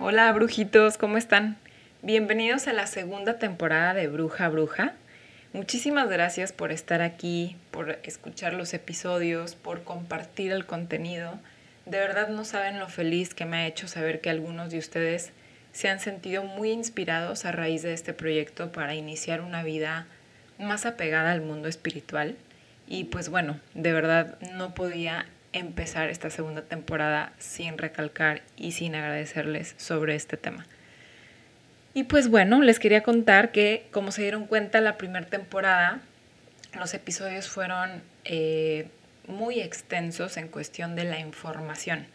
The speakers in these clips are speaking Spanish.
Hola brujitos, ¿cómo están? Bienvenidos a la segunda temporada de Bruja Bruja. Muchísimas gracias por estar aquí, por escuchar los episodios, por compartir el contenido. De verdad no saben lo feliz que me ha hecho saber que algunos de ustedes se han sentido muy inspirados a raíz de este proyecto para iniciar una vida más apegada al mundo espiritual. Y pues bueno, de verdad no podía empezar esta segunda temporada sin recalcar y sin agradecerles sobre este tema. Y pues bueno, les quería contar que como se dieron cuenta la primera temporada, los episodios fueron eh, muy extensos en cuestión de la información.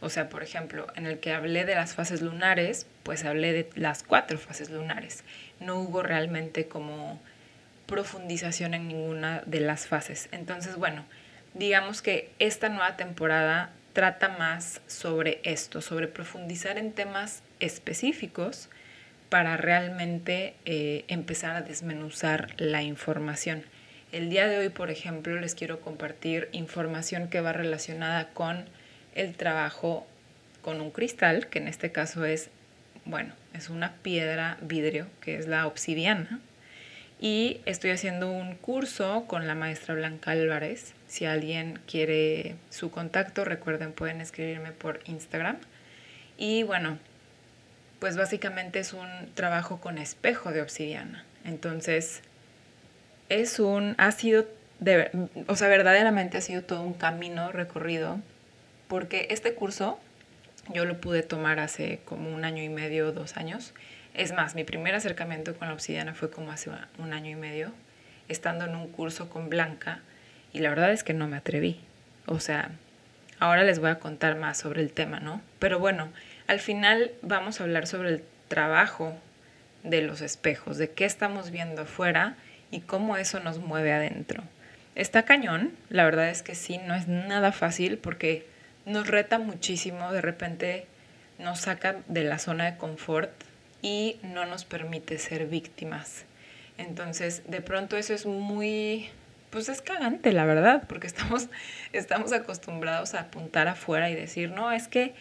O sea, por ejemplo, en el que hablé de las fases lunares, pues hablé de las cuatro fases lunares. No hubo realmente como profundización en ninguna de las fases. Entonces, bueno, digamos que esta nueva temporada trata más sobre esto, sobre profundizar en temas específicos para realmente eh, empezar a desmenuzar la información. El día de hoy, por ejemplo, les quiero compartir información que va relacionada con el trabajo con un cristal, que en este caso es, bueno, es una piedra vidrio, que es la obsidiana. Y estoy haciendo un curso con la maestra Blanca Álvarez, si alguien quiere su contacto, recuerden, pueden escribirme por Instagram. Y bueno, pues básicamente es un trabajo con espejo de obsidiana. Entonces, es un, ha sido, o sea, verdaderamente ha sido todo un camino recorrido, porque este curso yo lo pude tomar hace como un año y medio, dos años. Es más, mi primer acercamiento con la obsidiana fue como hace un año y medio, estando en un curso con Blanca y la verdad es que no me atreví. O sea, ahora les voy a contar más sobre el tema, ¿no? Pero bueno, al final vamos a hablar sobre el trabajo de los espejos, de qué estamos viendo afuera y cómo eso nos mueve adentro. Está cañón, la verdad es que sí, no es nada fácil porque nos reta muchísimo, de repente nos saca de la zona de confort y no nos permite ser víctimas. Entonces, de pronto eso es muy pues es cagante, la verdad, porque estamos, estamos acostumbrados a apuntar afuera y decir, no, es que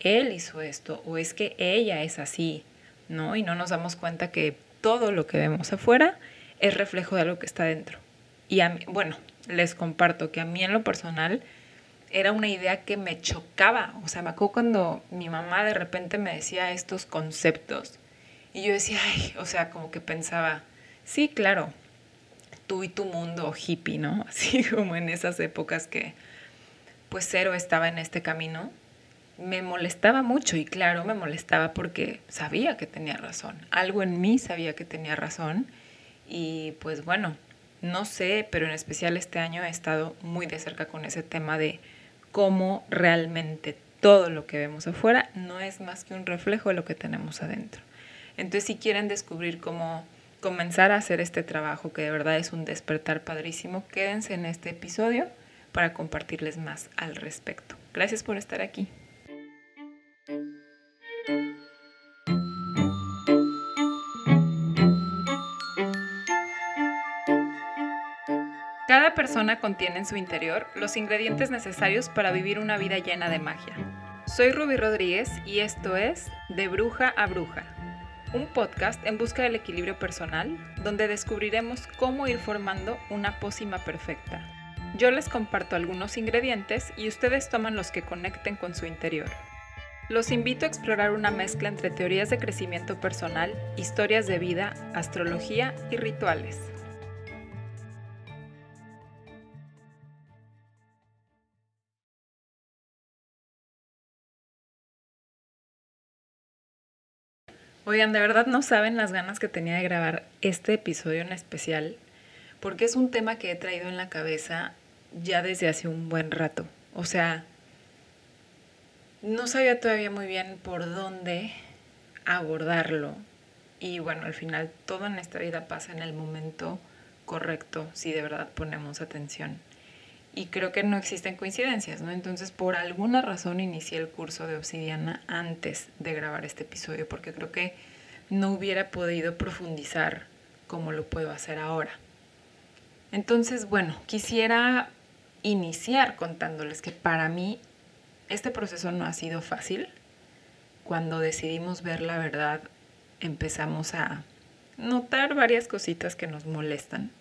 él hizo esto o es que ella es así, ¿no? Y no nos damos cuenta que todo lo que vemos afuera es reflejo de algo que está dentro. Y a mí, bueno, les comparto que a mí en lo personal era una idea que me chocaba. O sea, me acuerdo cuando mi mamá de repente me decía estos conceptos y yo decía, ay, o sea, como que pensaba, sí, claro, tú y tu mundo hippie, ¿no? Así como en esas épocas que pues cero estaba en este camino, me molestaba mucho y claro, me molestaba porque sabía que tenía razón, algo en mí sabía que tenía razón y pues bueno, no sé, pero en especial este año he estado muy de cerca con ese tema de cómo realmente todo lo que vemos afuera no es más que un reflejo de lo que tenemos adentro. Entonces, si quieren descubrir cómo comenzar a hacer este trabajo que de verdad es un despertar padrísimo, quédense en este episodio para compartirles más al respecto. Gracias por estar aquí. Cada persona contiene en su interior los ingredientes necesarios para vivir una vida llena de magia. Soy Ruby Rodríguez y esto es De Bruja a Bruja un podcast en busca del equilibrio personal, donde descubriremos cómo ir formando una pócima perfecta. Yo les comparto algunos ingredientes y ustedes toman los que conecten con su interior. Los invito a explorar una mezcla entre teorías de crecimiento personal, historias de vida, astrología y rituales. Oigan, de verdad no saben las ganas que tenía de grabar este episodio en especial, porque es un tema que he traído en la cabeza ya desde hace un buen rato. O sea, no sabía todavía muy bien por dónde abordarlo. Y bueno, al final todo en esta vida pasa en el momento correcto si de verdad ponemos atención y creo que no existen coincidencias, ¿no? Entonces, por alguna razón inicié el curso de obsidiana antes de grabar este episodio, porque creo que no hubiera podido profundizar como lo puedo hacer ahora. Entonces, bueno, quisiera iniciar contándoles que para mí este proceso no ha sido fácil. cuando decidimos ver la verdad, empezamos a notar varias cositas que nos molestan.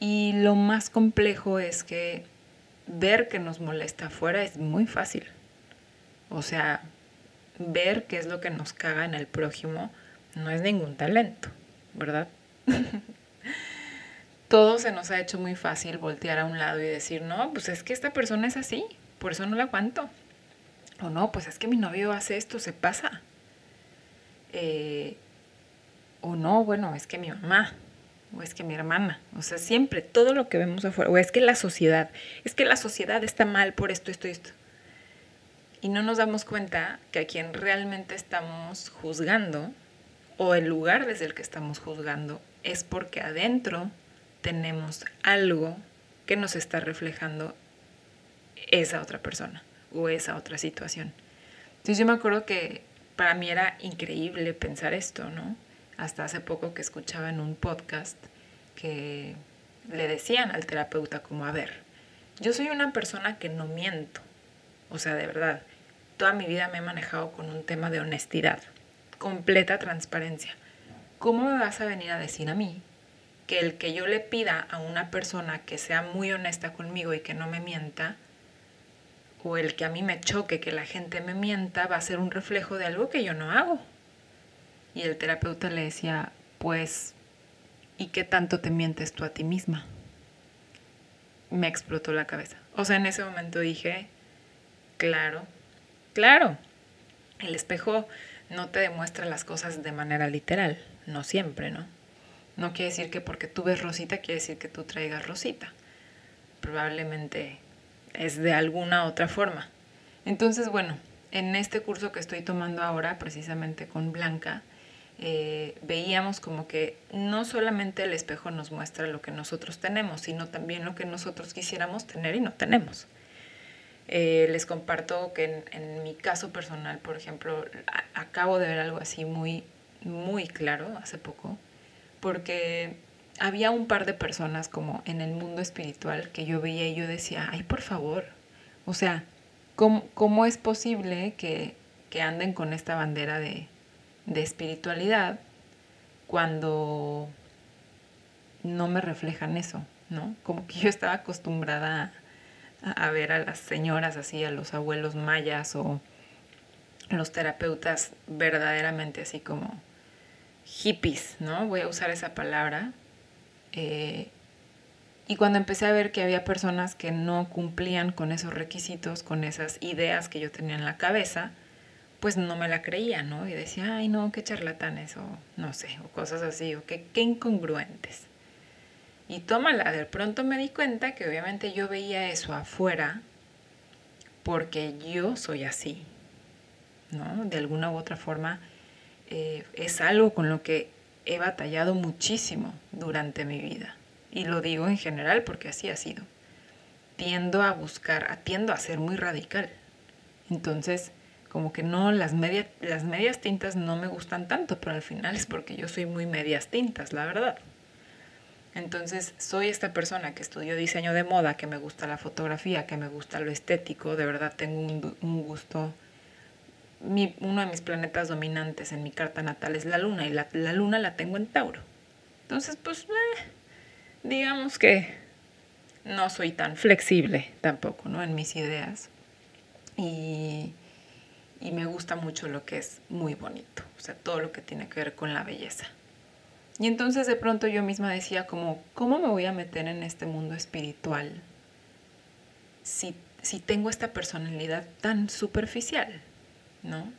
Y lo más complejo es que ver que nos molesta afuera es muy fácil. O sea, ver qué es lo que nos caga en el prójimo no es ningún talento, ¿verdad? Todo se nos ha hecho muy fácil voltear a un lado y decir, no, pues es que esta persona es así, por eso no la aguanto. O no, pues es que mi novio hace esto, se pasa. Eh, o no, bueno, es que mi mamá, o es que mi hermana, o sea, siempre, todo lo que vemos afuera, o es que la sociedad, es que la sociedad está mal por esto, esto esto. Y no nos damos cuenta que a quien realmente estamos juzgando, o el lugar desde el que estamos juzgando, es porque adentro tenemos algo que nos está reflejando esa otra persona o esa otra situación. Entonces yo me acuerdo que para mí era increíble pensar esto, ¿no? Hasta hace poco que escuchaba en un podcast que le decían al terapeuta como, a ver, yo soy una persona que no miento, o sea, de verdad, toda mi vida me he manejado con un tema de honestidad, completa transparencia. ¿Cómo me vas a venir a decir a mí que el que yo le pida a una persona que sea muy honesta conmigo y que no me mienta, o el que a mí me choque que la gente me mienta, va a ser un reflejo de algo que yo no hago? Y el terapeuta le decía, pues, ¿y qué tanto te mientes tú a ti misma? Me explotó la cabeza. O sea, en ese momento dije, claro, claro, el espejo no te demuestra las cosas de manera literal, no siempre, ¿no? No quiere decir que porque tú ves rosita, quiere decir que tú traigas rosita. Probablemente es de alguna otra forma. Entonces, bueno, en este curso que estoy tomando ahora, precisamente con Blanca, eh, veíamos como que no solamente el espejo nos muestra lo que nosotros tenemos, sino también lo que nosotros quisiéramos tener y no tenemos. Eh, les comparto que en, en, mi caso personal, por ejemplo, acabo de ver algo así muy, muy claro hace poco porque había un par de personas como en el mundo espiritual que yo veía y yo decía, ay, por favor, o sea, ¿cómo, es posible que, anden con esta bandera de, espiritualidad cuando no me reflejan eso, ¿no? Como que yo estaba acostumbrada a, a, ver a las señoras así, a los abuelos mayas o los terapeutas verdaderamente así como hippies, ¿no? Voy a usar esa palabra. Eh, y cuando empecé a ver que había personas que no cumplían con esos requisitos, con esas ideas que yo tenía en la cabeza, pues no me la creía, ¿no? Y decía, ay, no, qué charlatanes, o no sé, o cosas así, o qué, qué incongruentes. Y tómala, de pronto me di cuenta que obviamente yo veía eso afuera porque yo soy así, ¿no? De alguna u otra forma eh, es algo con lo que he batallado muchísimo durante mi vida. Y lo digo en general porque así ha sido. Tiendo a buscar, tiendo a ser muy radical. Entonces, como que no, las, las medias tintas no me gustan tanto, pero al final es porque yo soy muy medias tintas, la verdad. Entonces, soy esta persona que estudió diseño de moda, que me gusta la fotografía, que me gusta lo estético, de verdad tengo un, gusto uno de mis planetas dominantes en mi carta natal es la luna y la, luna la tengo en Tauro. Entonces, pues, eh, digamos que no soy tan flexible tampoco, ¿no? En mis ideas. Y, y me gusta mucho lo que es muy bonito, o sea, todo lo que tiene que ver con la belleza. Y entonces de pronto yo misma decía como, ¿cómo me voy a meter en este mundo espiritual si, si tengo esta personalidad tan superficial? ¿no?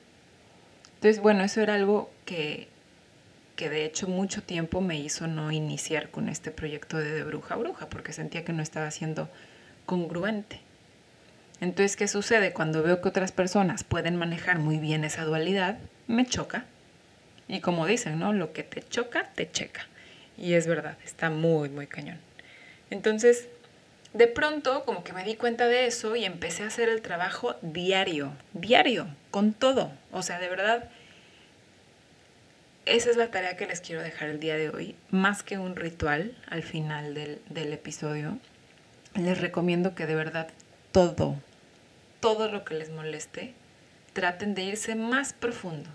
Entonces, bueno, eso era algo que, que de hecho mucho tiempo me hizo no iniciar con este proyecto de, de bruja a bruja, porque sentía que no estaba siendo congruente. Entonces, ¿qué sucede? Cuando veo que otras personas pueden manejar muy bien esa dualidad, me choca. Y como dicen, ¿no? Lo que te choca, te checa. Y es verdad, está muy, muy cañón. Entonces, de pronto como que me di cuenta de eso y empecé a hacer el trabajo diario, diario, con todo. O sea, de verdad, esa es la tarea que les quiero dejar el día de hoy. Más que un ritual al final del, del episodio, les recomiendo que de verdad todo, todo lo que les moleste, traten de irse más profundo.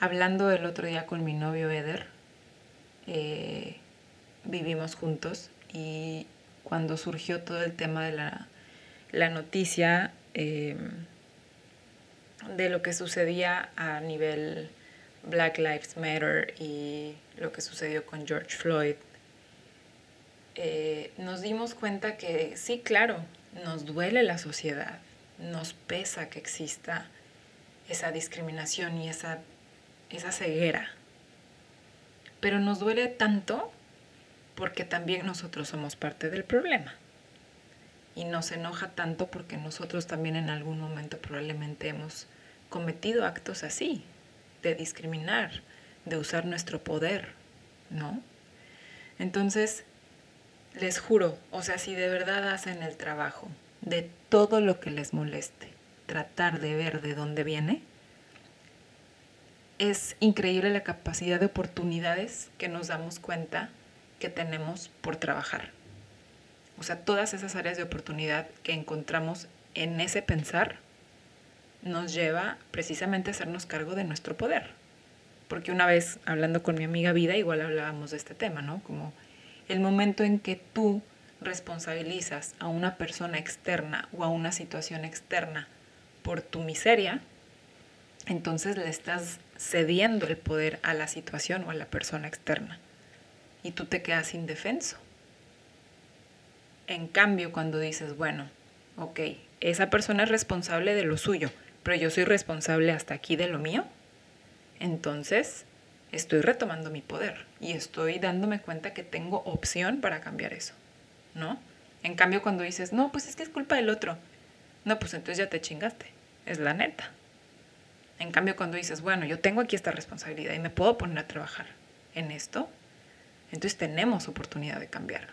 Hablando el otro día con mi novio Eder, eh, vivimos juntos y cuando surgió todo el tema de la, noticia eh, de lo que sucedía a nivel Black Lives Matter y lo que sucedió con George Floyd, eh, nos dimos cuenta que sí, claro, nos duele la sociedad, nos pesa que exista esa discriminación y esa, esa ceguera. Pero nos duele tanto porque también nosotros somos parte del problema. Y nos enoja tanto porque nosotros también en algún momento probablemente hemos cometido actos así, de discriminar, de usar nuestro poder, ¿no? Entonces, les juro, o sea, si de verdad hacen el trabajo de todo lo que les moleste, tratar de ver de dónde viene, es increíble la capacidad de oportunidades que nos damos cuenta que tenemos por trabajar. O sea, todas esas áreas de oportunidad que encontramos en ese pensar nos lleva precisamente a hacernos cargo de nuestro poder. Porque una vez hablando con mi amiga Vida, igual hablábamos de este tema, ¿no? Como el momento en que tú responsabilizas a una persona externa o a una situación externa por tu miseria, entonces le estás cediendo el poder a la situación o a la persona externa y tú te quedas indefenso. En cambio, cuando dices, bueno, ok, esa persona es responsable de lo suyo, pero yo soy responsable hasta aquí de lo mío, entonces estoy retomando mi poder y estoy dándome cuenta que tengo opción para cambiar eso, ¿no? En cambio, cuando dices, no, pues es que es culpa del otro, no, pues entonces ya te chingaste, es la neta. En cambio, cuando dices, bueno, yo tengo aquí esta responsabilidad y me puedo poner a trabajar en esto, entonces tenemos oportunidad de cambiar.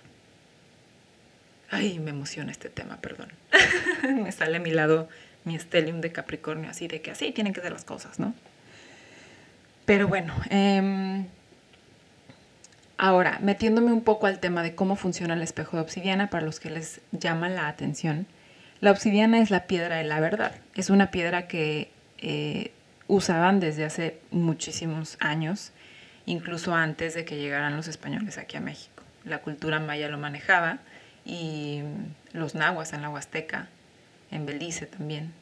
Ay, me emociona este tema, perdón. me sale a mi lado mi estelium de Capricornio, así de que así tienen que ser las cosas, ¿no? Pero bueno, em, ahora, metiéndome un poco al tema de cómo funciona el espejo de obsidiana, para los que les llama la atención, la obsidiana es la piedra de la verdad. Es una piedra que eh, usaban desde hace muchísimos años incluso antes de que llegaran los españoles aquí a México. La cultura maya lo manejaba y los nahuas en la Huasteca, en Belice también.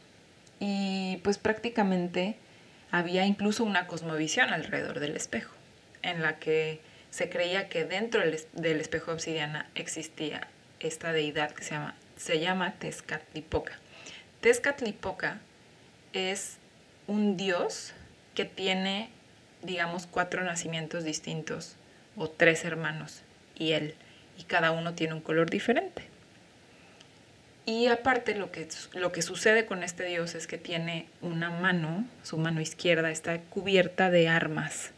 Y pues prácticamente había incluso una cosmovisión alrededor del espejo, en la que se creía que dentro del espejo obsidiana existía esta deidad que se llama, se llama Tezcatlipoca. Tezcatlipoca es un dios que tiene digamos, cuatro nacimientos distintos o tres hermanos y él, y cada uno tiene un color diferente. Y aparte lo que, lo que sucede con este dios es que tiene una mano, su mano izquierda está cubierta de armas,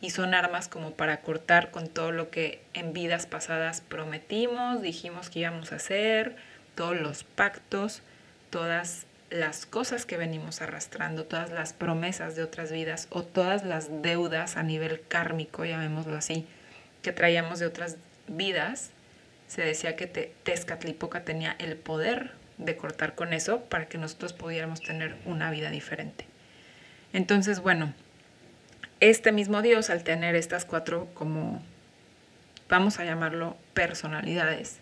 y son armas como para cortar con todo lo que en vidas pasadas prometimos, dijimos que íbamos a hacer, todos los pactos, todas las cosas que venimos arrastrando, todas las promesas de otras vidas o todas las deudas a nivel kármico, llamémoslo así, que traíamos de otras vidas, se decía que Tezcatlipoca tenía el poder de cortar con eso para que nosotros pudiéramos tener una vida diferente. Entonces, bueno, este mismo Dios, al tener estas cuatro como, vamos a llamarlo, personalidades,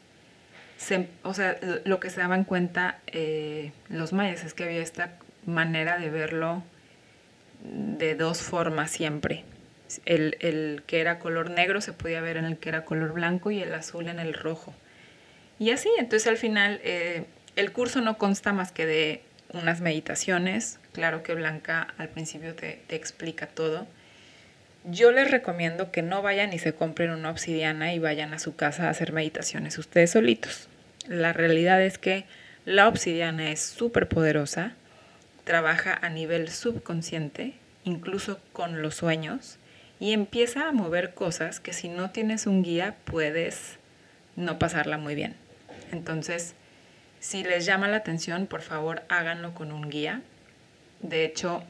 o sea, lo que se daban cuenta eh, los mayas es que había esta manera de verlo de dos formas siempre. El, que era color negro se podía ver en el que era color blanco y el azul en el rojo. Y así, entonces al final eh, el curso no consta más que de unas meditaciones. Claro que Blanca al principio te, te explica todo. Yo les recomiendo que no vayan y se compren una obsidiana y vayan a su casa a hacer meditaciones ustedes solitos. La realidad es que la obsidiana es súper poderosa, trabaja a nivel subconsciente, incluso con los sueños, y empieza a mover cosas que si no tienes un guía puedes no pasarla muy bien. Entonces, si les llama la atención, por favor háganlo con un guía. De hecho,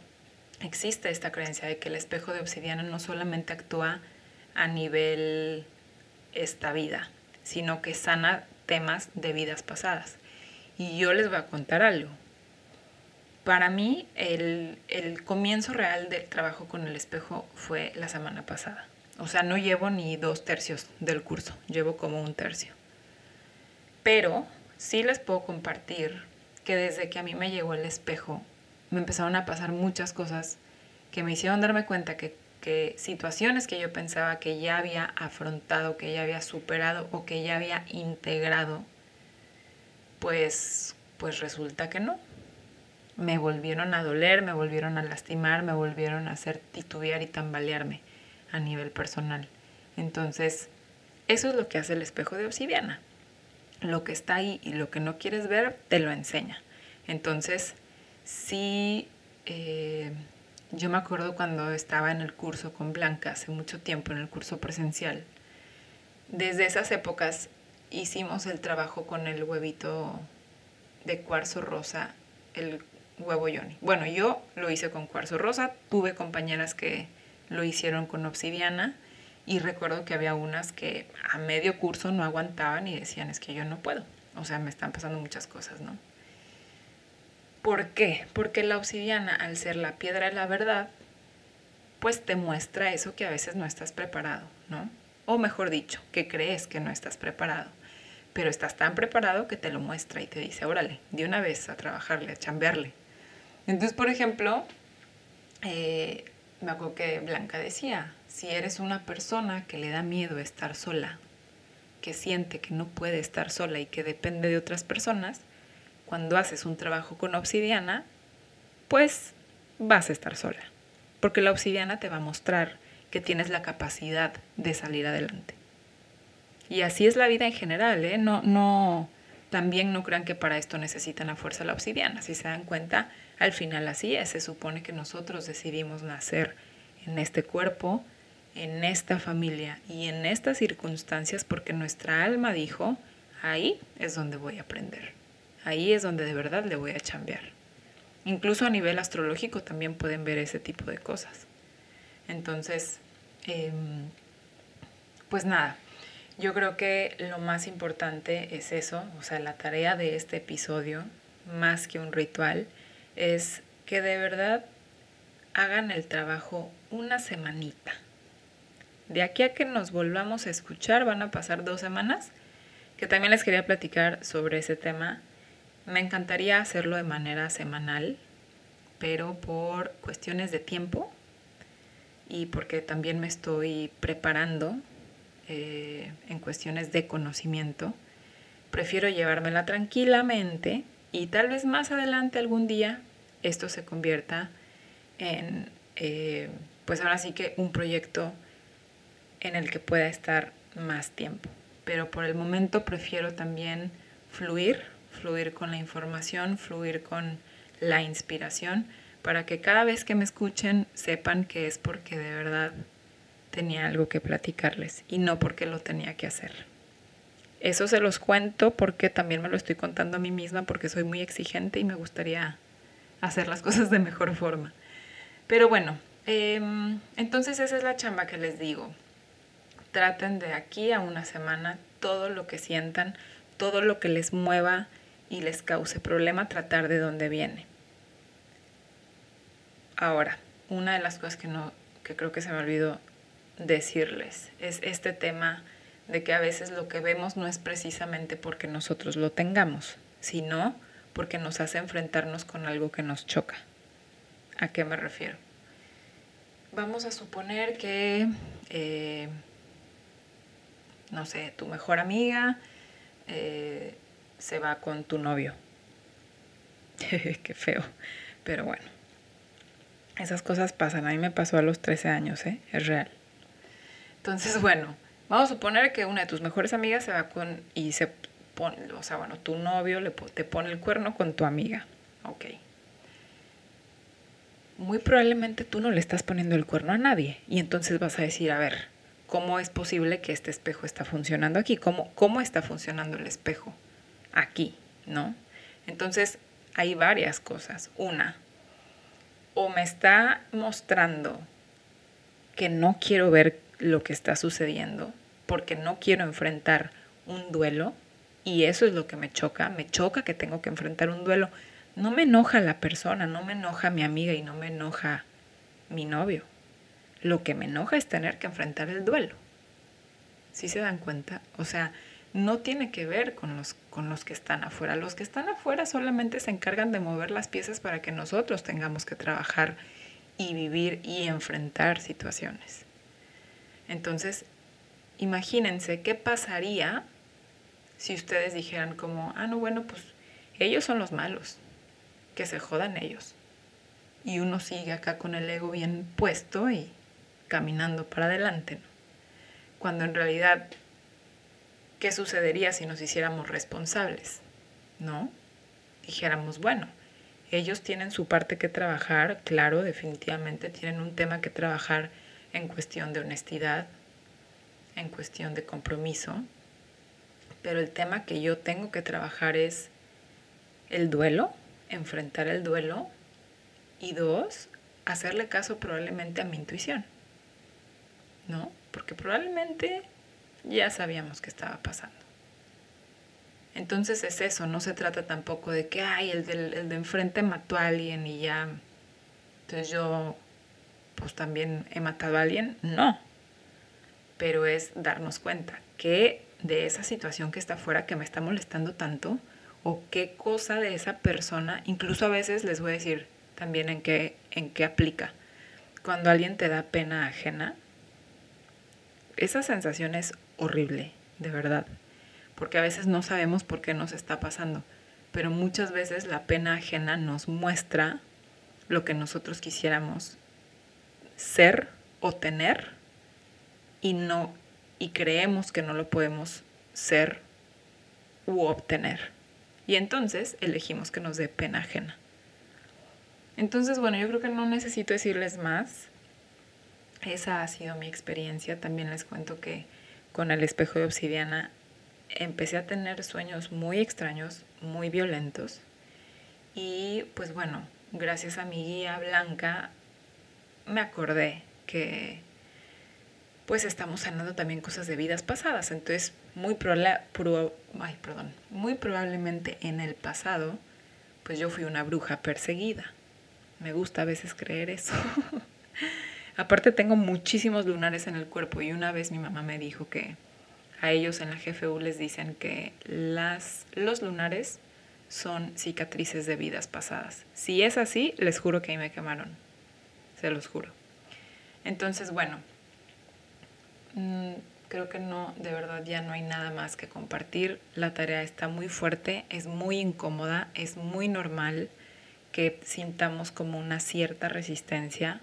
existe esta creencia de que el espejo de obsidiana no solamente actúa a nivel esta vida, sino que sana temas de vidas pasadas. Y yo les voy a contar algo. Para mí el, comienzo real del trabajo con el espejo fue la semana pasada. O sea, no llevo ni dos tercios del curso, llevo como un tercio. Pero sí les puedo compartir que desde que a mí me llegó el espejo, me empezaron a pasar muchas cosas que me hicieron darme cuenta que, que situaciones que yo pensaba que ya había afrontado, que ya había superado o que ya había integrado, pues, pues resulta que no me volvieron a doler, me volvieron a lastimar, me volvieron a hacer titubear y tambalearme a nivel personal. Entonces, eso es lo que hace el espejo de obsidiana. Lo que está ahí y lo que no quieres ver, te lo enseña. Entonces, sí, eh, yo me acuerdo cuando estaba en el curso con Blanca, hace mucho tiempo, en el curso presencial. Desde esas épocas hicimos el trabajo con el huevito de cuarzo rosa, el huevo yoni. Bueno, yo lo hice con cuarzo rosa, tuve compañeras que lo hicieron con obsidiana y recuerdo que había unas que a medio curso no aguantaban y decían es que yo no puedo. O sea, me están pasando muchas cosas, ¿no? ¿Por qué? Porque la obsidiana, al ser la piedra de la verdad, pues te muestra eso que a veces no estás preparado, ¿no? O mejor dicho, que crees que no estás preparado pero estás tan preparado que te lo muestra y te dice, órale, de una vez a trabajarle, a chambearle. Entonces, por ejemplo, eh, me acuerdo que Blanca decía, si eres una persona que le da miedo estar sola, que siente que no puede estar sola y que depende de otras personas, cuando haces un trabajo con obsidiana, pues vas a estar sola. Porque la obsidiana te va a mostrar que tienes la capacidad de salir adelante. Y así es la vida en general, ¿eh? No, no, también no crean que para esto necesitan a fuerza la obsidiana. Si se dan cuenta, al final así es. Se supone que nosotros decidimos nacer en este cuerpo, en esta familia y en estas circunstancias porque nuestra alma dijo, ahí es donde voy a aprender. Ahí es donde de verdad le voy a chambear. Incluso a nivel astrológico también pueden ver ese tipo de cosas. Entonces, em, pues nada, yo creo que lo más importante es eso, o sea, la tarea de este episodio, más que un ritual, es que de verdad hagan el trabajo una semanita. De aquí a que nos volvamos a escuchar van a pasar dos semanas, que también les quería platicar sobre ese tema. Me encantaría hacerlo de manera semanal, pero por cuestiones de tiempo y porque también me estoy preparando eh, en cuestiones de conocimiento, prefiero llevármela tranquilamente y tal vez más adelante algún día esto se convierta en, eh, pues ahora sí que un proyecto en el que pueda estar más tiempo. Pero por el momento prefiero también fluir, fluir con la información, fluir con la inspiración, para que cada vez que me escuchen sepan que es porque de verdad tenía algo que platicarles y no porque lo tenía que hacer. Eso se los cuento porque también me lo estoy contando a mí misma porque soy muy exigente y me gustaría hacer las cosas de mejor forma. Pero bueno, em, entonces esa es la chamba que les digo. Traten de aquí a una semana todo lo que sientan, todo lo que les mueva y les cause problema, tratar de dónde viene. Ahora, una de las cosas que no que creo que se me olvidó decirles es este tema de que a veces lo que vemos no es precisamente porque nosotros lo tengamos, sino porque nos hace enfrentarnos con algo que nos choca. ¿A qué me refiero? Vamos a suponer que, eh, no sé, tu mejor amiga eh, se va con tu novio. qué feo, pero bueno. Esas cosas pasan. A mí me pasó a los 13 años, ¿eh? Es real. Entonces, bueno, Vamos a suponer que una de tus mejores amigas se va con y se pone, o sea, bueno, tu novio le, te pone el cuerno con tu amiga. Ok. Muy probablemente tú no le estás poniendo el cuerno a nadie. Y entonces vas a decir, a ver, ¿cómo es posible que este espejo está funcionando aquí? ¿Cómo, cómo está funcionando el espejo aquí? ¿No? Entonces, hay varias cosas. Una, o me está mostrando que no quiero ver lo que está sucediendo porque no quiero enfrentar un duelo y eso es lo que me choca, me choca que tengo que enfrentar un duelo no me enoja la persona, no me enoja mi amiga y no me enoja mi novio. Lo que me enoja es tener que enfrentar el duelo. ¿Sí se dan cuenta? O sea, no tiene que ver con los, con los que están afuera. Los que están afuera solamente se encargan de mover las piezas para que nosotros tengamos que trabajar y vivir y enfrentar situaciones. Entonces, imagínense qué pasaría si ustedes dijeran como, ah, no, bueno, pues ellos son los malos, que se jodan ellos. Y uno sigue acá con el ego bien puesto y caminando para adelante. Cuando en realidad, ¿qué sucedería si nos hiciéramos responsables? ¿No? Dijéramos, bueno, ellos tienen su parte que trabajar, claro, definitivamente tienen un tema que trabajar en cuestión de honestidad, en cuestión de compromiso, pero el tema que yo tengo que trabajar es el duelo, enfrentar el duelo y dos, hacerle caso probablemente a mi intuición, ¿no? Porque probablemente ya sabíamos que estaba pasando. Entonces es eso, no se trata tampoco de que, ay, el, el de enfrente mató a alguien y ya, entonces yo pues también he matado a alguien. No, pero es darnos cuenta que de esa situación que está afuera que me está molestando tanto o qué cosa de esa persona, incluso a veces les voy a decir también en qué, en qué aplica. Cuando alguien te da pena ajena, esa sensación es horrible, de verdad, porque a veces no sabemos por qué nos está pasando, pero muchas veces la pena ajena nos muestra lo que nosotros quisiéramos ser o tener y no y creemos que no lo podemos ser u obtener. Y entonces elegimos que nos dé pena ajena. Entonces, bueno, yo creo que no necesito decirles más. Esa ha sido mi experiencia. También les cuento que con el espejo de obsidiana empecé a tener sueños muy extraños, muy violentos. Y pues bueno, gracias a mi guía blanca me acordé que pues estamos sanando también cosas de vidas pasadas. Entonces, muy, ay, perdón, muy probablemente en el pasado, pues yo fui una bruja perseguida. Me gusta a veces creer eso. Aparte tengo muchísimos lunares en el cuerpo y una vez mi mamá me dijo que a ellos en la GFU les dicen que las, los lunares son cicatrices de vidas pasadas. Si es así, les juro que ahí me quemaron. Se los juro. Entonces, bueno, creo que no, de verdad ya no hay nada más que compartir. La tarea está muy fuerte, es muy incómoda, es muy normal que sintamos como una cierta resistencia,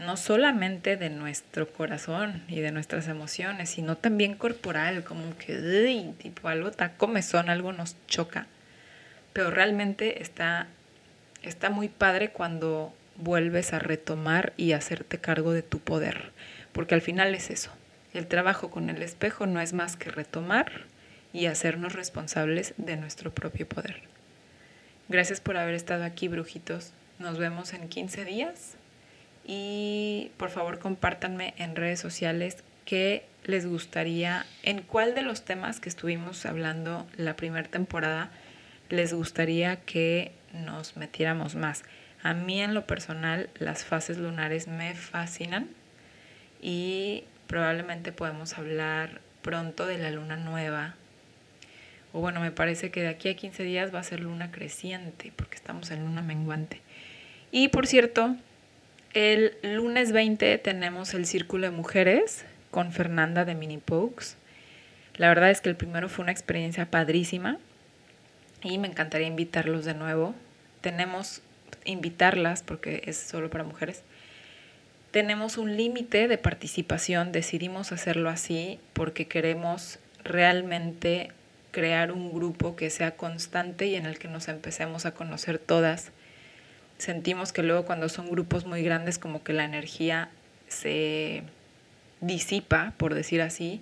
no solamente de nuestro corazón y de nuestras emociones, sino también corporal, como que tipo algo está comezón, algo nos choca. Pero realmente está, está muy padre cuando vuelves a retomar y hacerte cargo de tu poder, porque al final es eso, el trabajo con el espejo no es más que retomar y hacernos responsables de nuestro propio poder. Gracias por haber estado aquí, brujitos. Nos vemos en 15 días y por favor compártanme en redes sociales qué les gustaría, en cuál de los temas que estuvimos hablando la primera temporada les gustaría que nos metiéramos más. A mí en lo personal las fases lunares me fascinan y Probablemente podemos hablar pronto de la luna nueva. O bueno, me parece que de aquí a 15 días va a ser luna creciente, porque estamos en luna menguante. Y por cierto, el lunes 20 tenemos el Círculo de Mujeres con Fernanda de Mini Pokes. La verdad es que el primero fue una experiencia padrísima y me encantaría invitarlos de nuevo. Tenemos invitarlas porque es solo para mujeres tenemos un límite de participación, decidimos hacerlo así porque queremos realmente crear un grupo que sea constante y en el que nos empecemos a conocer todas. Sentimos que luego cuando son grupos muy grandes como que la energía se disipa, por decir así,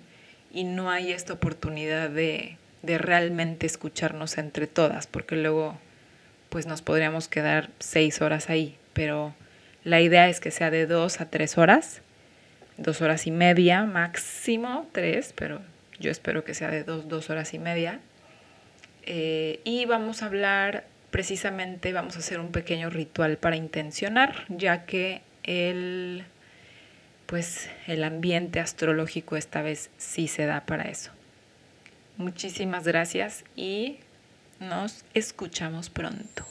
y no hay esta oportunidad de, de realmente escucharnos entre todas, porque luego pues nos podríamos quedar seis horas ahí, pero la idea es que sea de dos a tres horas, dos horas y media, máximo tres, pero yo espero que sea de dos, dos horas y media. Eh, y vamos a hablar, precisamente vamos a hacer un pequeño ritual para intencionar, ya que el, pues, el ambiente astrológico esta vez sí se da para eso. Muchísimas gracias y nos escuchamos pronto.